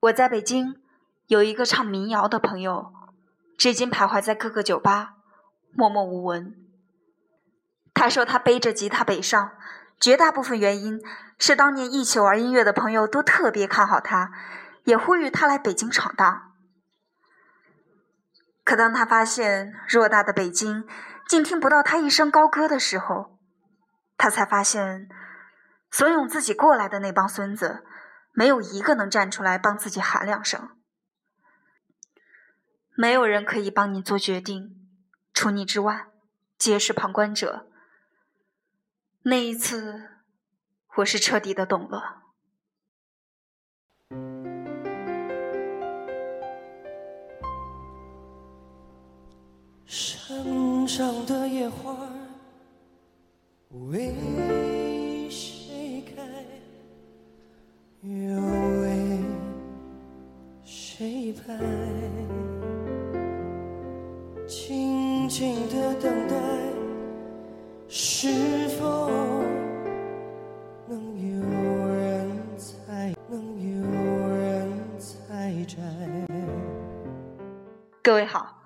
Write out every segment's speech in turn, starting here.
我在北京有一个唱民谣的朋友，至今徘徊在各个酒吧，默默无闻。他说他背着吉他北上，绝大部分原因是当年一起玩音乐的朋友都特别看好他，也呼吁他来北京闯荡。可当他发现偌大的北京竟听不到他一声高歌的时候，他才发现，怂恿自己过来的那帮孙子。没有一个能站出来帮自己喊两声。没有人可以帮你做决定，除你之外，皆是旁观者。那一次，我是彻底的懂了。山上的野花为。又为谁拍？静静的等待，是否能有人猜？能有人采摘？各位好，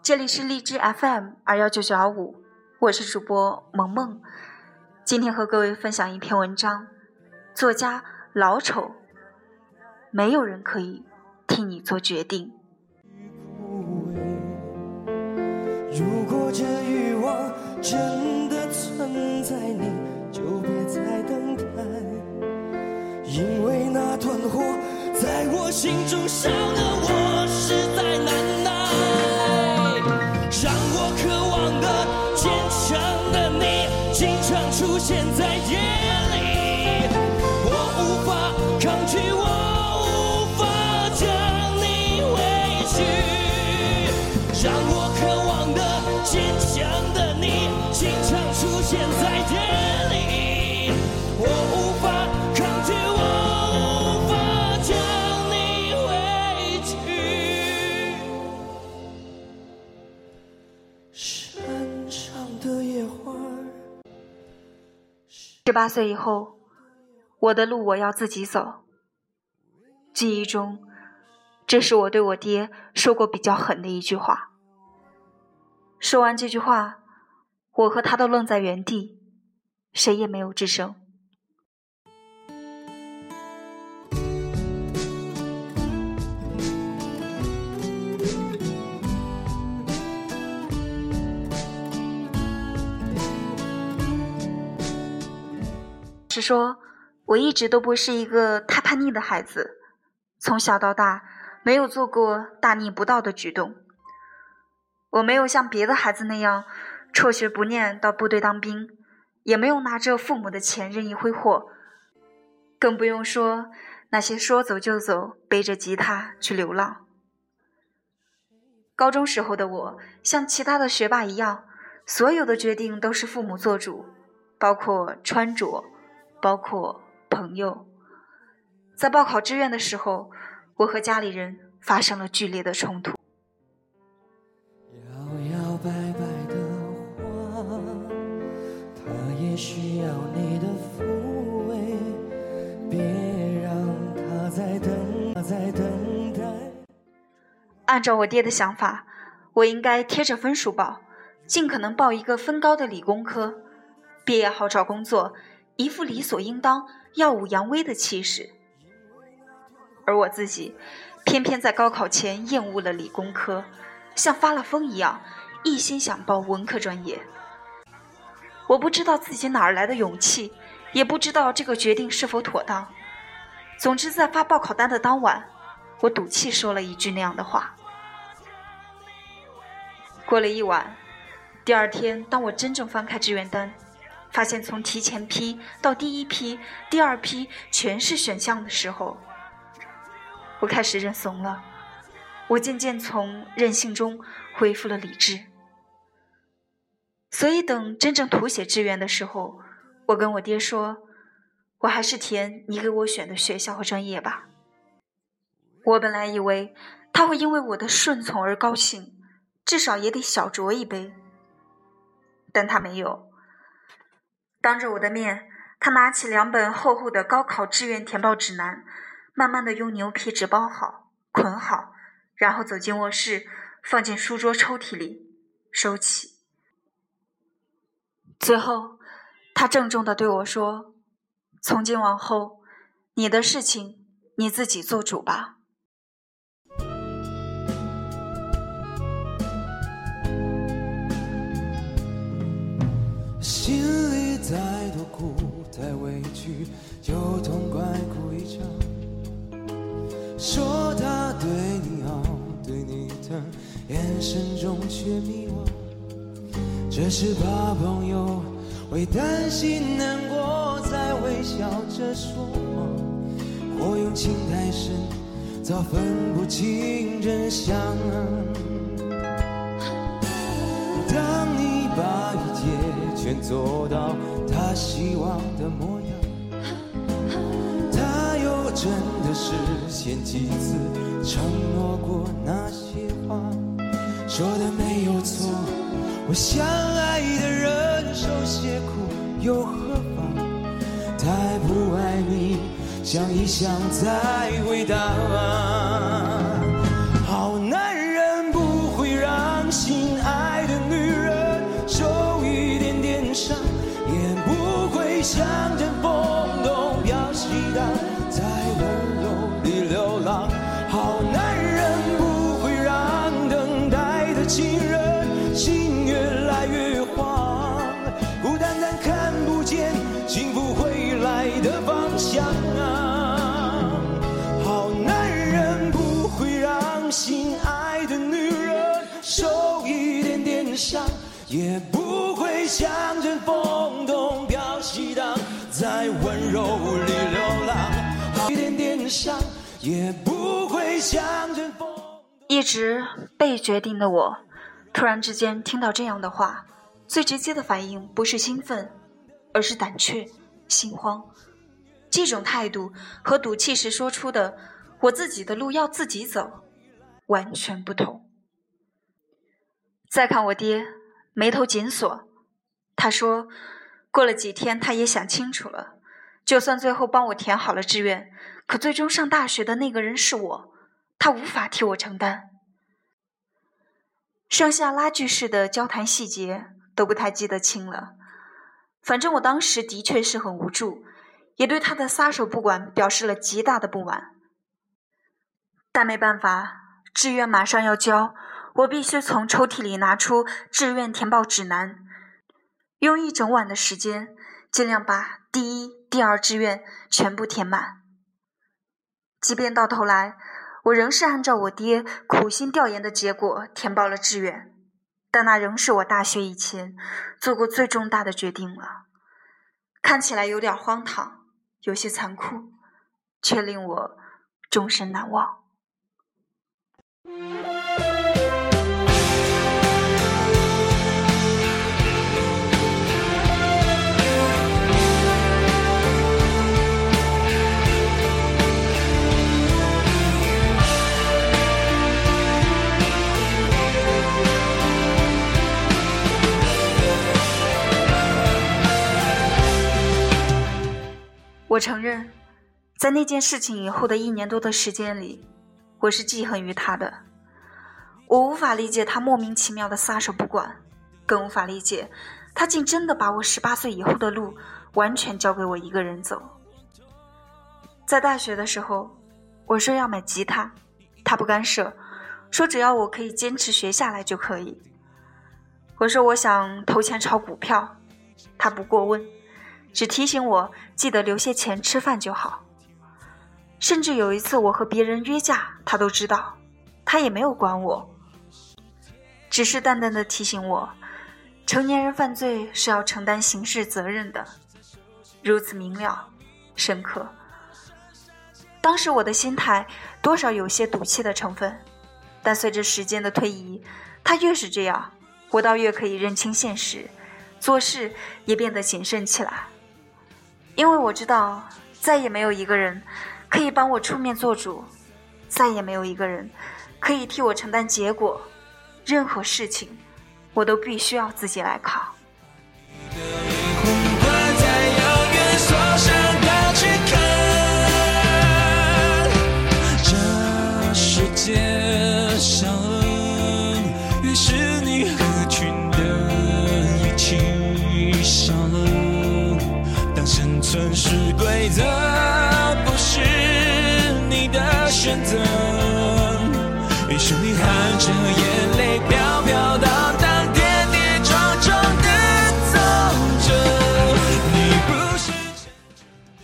这里是荔枝 FM 二幺九九二五，我是主播萌萌，今天和各位分享一篇文章，作家。老丑，没有人可以替你做决定。如果这欲望真的存在，你就别再等待，因为那团火在我心中烧得我实在难耐，让我渴望的坚强的你，经常出现在十八岁以后，我的路我要自己走。记忆中，这是我对我爹说过比较狠的一句话。说完这句话，我和他都愣在原地，谁也没有吱声。是说，我一直都不是一个太叛逆的孩子，从小到大没有做过大逆不道的举动。我没有像别的孩子那样辍学不念到部队当兵，也没有拿着父母的钱任意挥霍，更不用说那些说走就走、背着吉他去流浪。高中时候的我，像其他的学霸一样，所有的决定都是父母做主，包括穿着。包括朋友，在报考志愿的时候，我和家里人发生了剧烈的冲突。摇摇摆摆需要你的抚慰，别让它在等，在等待。按照我爹的想法，我应该贴着分数报，尽可能报一个分高的理工科，毕业好找工作。一副理所应当、耀武扬威的气势，而我自己偏偏在高考前厌恶了理工科，像发了疯一样，一心想报文科专业。我不知道自己哪儿来的勇气，也不知道这个决定是否妥当。总之，在发报考单的当晚，我赌气说了一句那样的话。过了一晚，第二天，当我真正翻开志愿单。发现从提前批到第一批、第二批全是选项的时候，我开始认怂了。我渐渐从任性中恢复了理智。所以等真正涂写志愿的时候，我跟我爹说：“我还是填你给我选的学校和专业吧。”我本来以为他会因为我的顺从而高兴，至少也得小酌一杯，但他没有。当着我的面，他拿起两本厚厚的高考志愿填报指南，慢慢的用牛皮纸包好、捆好，然后走进卧室，放进书桌抽屉里，收起。最后，他郑重地对我说：“从今往后，你的事情你自己做主吧。”心里再多苦，再委屈，就痛快哭一场。说他对你好，对你疼，眼神中却迷惘。只是怕朋友会担心难过，才微笑着说谎。或用情太深，早分不清真相。当你把一切全做到他希望的模样，他又真的实现几次承诺过那些话？说的没有错，我相爱的人受些苦又何妨？太不爱你，想一想再回答。好男人不会让心爱的女人受一点点伤，也不会像阵风东飘西荡，在温柔里流浪。好男人不会让等待的情人一直被决定的我，突然之间听到这样的话，最直接的反应不是兴奋，而是胆怯、心慌。这种态度和赌气时说出的“我自己的路要自己走”完全不同。再看我爹，眉头紧锁。他说，过了几天，他也想清楚了，就算最后帮我填好了志愿，可最终上大学的那个人是我，他无法替我承担。剩下拉锯式的交谈细节都不太记得清了，反正我当时的确是很无助，也对他的撒手不管表示了极大的不满。但没办法，志愿马上要交，我必须从抽屉里拿出志愿填报指南，用一整晚的时间，尽量把第一、第二志愿全部填满。即便到头来，我仍是按照我爹苦心调研的结果填报了志愿，但那仍是我大学以前做过最重大的决定了。看起来有点荒唐，有些残酷，却令我终身难忘。我承认，在那件事情以后的一年多的时间里，我是记恨于他的。我无法理解他莫名其妙的撒手不管，更无法理解他竟真的把我十八岁以后的路完全交给我一个人走。在大学的时候，我说要买吉他，他不干涉，说只要我可以坚持学下来就可以。我说我想投钱炒股票，他不过问。只提醒我记得留些钱吃饭就好。甚至有一次我和别人约架，他都知道，他也没有管我，只是淡淡的提醒我，成年人犯罪是要承担刑事责任的，如此明了、深刻。当时我的心态多少有些赌气的成分，但随着时间的推移，他越是这样，我倒越可以认清现实，做事也变得谨慎起来。因为我知道，再也没有一个人可以帮我出面做主，再也没有一个人可以替我承担结果，任何事情我都必须要自己来扛。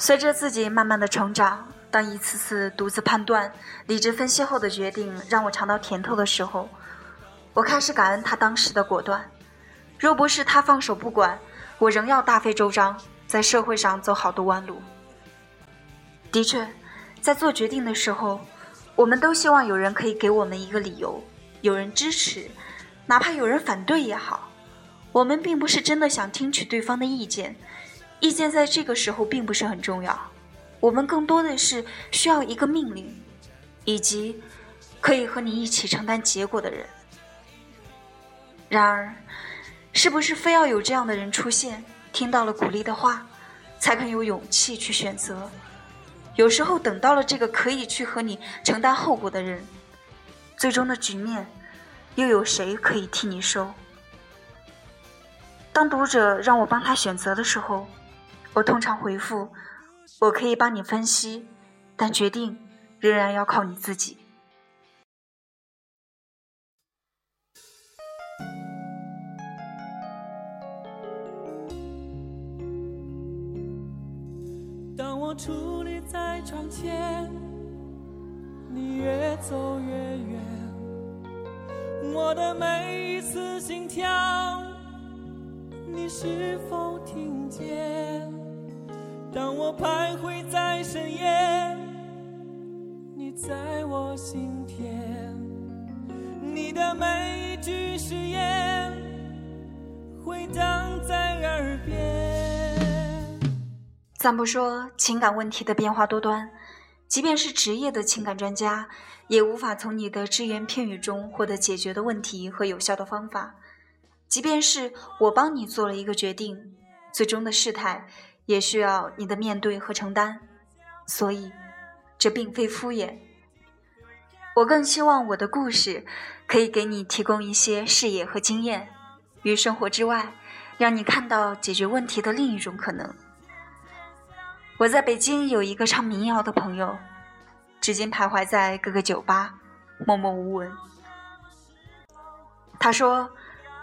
随着自己慢慢的成长，当一次次独自判断、理智分析后的决定让我尝到甜头的时候，我开始感恩他当时的果断。若不是他放手不管，我仍要大费周章，在社会上走好多弯路。的确，在做决定的时候，我们都希望有人可以给我们一个理由，有人支持，哪怕有人反对也好。我们并不是真的想听取对方的意见，意见在这个时候并不是很重要。我们更多的是需要一个命令，以及可以和你一起承担结果的人。然而，是不是非要有这样的人出现，听到了鼓励的话，才肯有勇气去选择？有时候等到了这个可以去和你承担后果的人，最终的局面，又有谁可以替你收？当读者让我帮他选择的时候，我通常回复：我可以帮你分析，但决定仍然要靠你自己。当我矗立在窗前，你越走越远，我的每一次心跳，你是否听见？当我徘徊在深夜，你在我心田，你的每一句誓言回荡在耳边。暂不说情感问题的变化多端，即便是职业的情感专家，也无法从你的只言片语中获得解决的问题和有效的方法。即便是我帮你做了一个决定，最终的事态也需要你的面对和承担。所以，这并非敷衍。我更希望我的故事可以给你提供一些视野和经验，于生活之外，让你看到解决问题的另一种可能。我在北京有一个唱民谣的朋友，至今徘徊在各个酒吧，默默无闻。他说，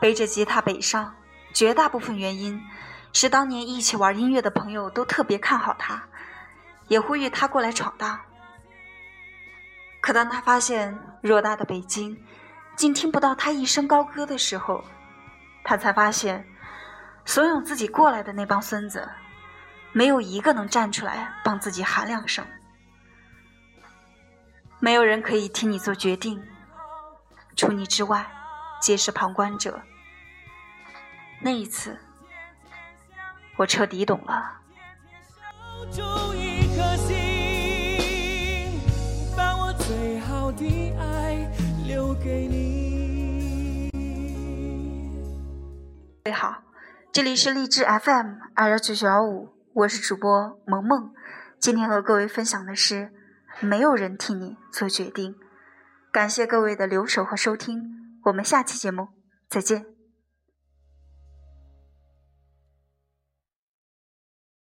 背着吉他北上，绝大部分原因是当年一起玩音乐的朋友都特别看好他，也呼吁他过来闯荡。可当他发现偌大的北京竟听不到他一声高歌的时候，他才发现，怂恿自己过来的那帮孙子。没有一个能站出来帮自己喊两声，没有人可以替你做决定，除你之外，皆是旁观者。那一次，我彻底懂了。最好，这里是荔枝 FM 二幺九九幺五。我是主播萌萌，今天和各位分享的是，没有人替你做决定。感谢各位的留守和收听，我们下期节目再见。